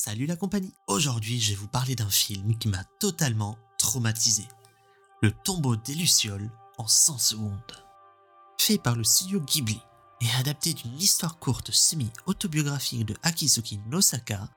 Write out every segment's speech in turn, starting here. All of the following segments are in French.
Salut la compagnie Aujourd'hui je vais vous parler d'un film qui m'a totalement traumatisé. Le tombeau des Lucioles en 100 secondes. Fait par le studio Ghibli et adapté d'une histoire courte semi-autobiographique de Akizuki Nosaka,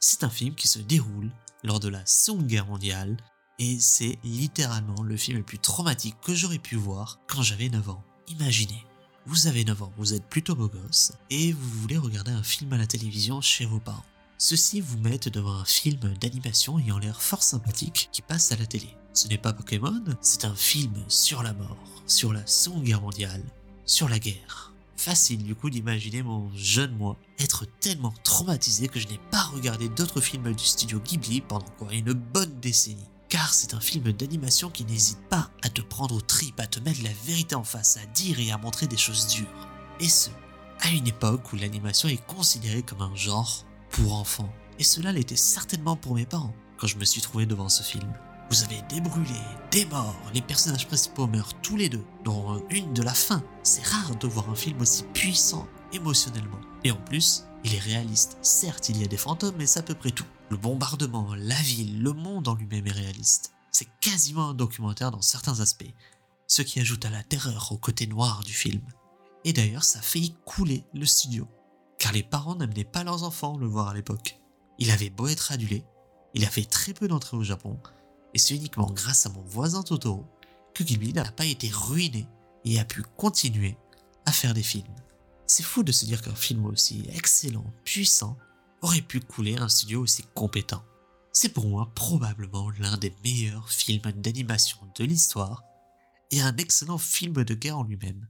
c'est un film qui se déroule lors de la Seconde Guerre mondiale et c'est littéralement le film le plus traumatique que j'aurais pu voir quand j'avais 9 ans. Imaginez, vous avez 9 ans, vous êtes plutôt beau gosse et vous voulez regarder un film à la télévision chez vos parents. Ceux-ci vous mettent devant un film d'animation ayant l'air fort sympathique qui passe à la télé. Ce n'est pas Pokémon, c'est un film sur la mort, sur la Seconde Guerre mondiale, sur la guerre. Facile du coup d'imaginer mon jeune moi être tellement traumatisé que je n'ai pas regardé d'autres films du studio Ghibli pendant quoi une bonne décennie car c'est un film d'animation qui n'hésite pas à te prendre aux tripes, à te mettre la vérité en face, à dire et à montrer des choses dures. Et ce, à une époque où l'animation est considérée comme un genre pour enfants. Et cela l'était certainement pour mes parents quand je me suis trouvé devant ce film. Vous avez des brûlés, des morts, les personnages principaux meurent tous les deux, dont une de la fin. C'est rare de voir un film aussi puissant émotionnellement. Et en plus, il est réaliste. Certes, il y a des fantômes, mais c'est à peu près tout. Le bombardement, la ville, le monde en lui-même est réaliste. C'est quasiment un documentaire dans certains aspects, ce qui ajoute à la terreur au côté noir du film. Et d'ailleurs, ça a failli couler le studio, car les parents n'amenaient pas leurs enfants le voir à l'époque. Il avait beau être adulé, il a fait très peu d'entrées au Japon, et c'est uniquement grâce à mon voisin Totoro que Ghibli n'a pas été ruiné et a pu continuer à faire des films. C'est fou de se dire qu'un film aussi excellent, puissant, aurait pu couler un studio aussi compétent. C'est pour moi probablement l'un des meilleurs films d'animation de l'histoire et un excellent film de guerre en lui-même.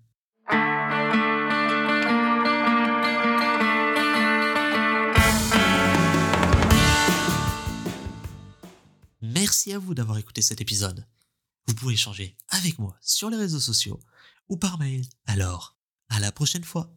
Merci à vous d'avoir écouté cet épisode. Vous pouvez échanger avec moi sur les réseaux sociaux ou par mail. Alors, à la prochaine fois.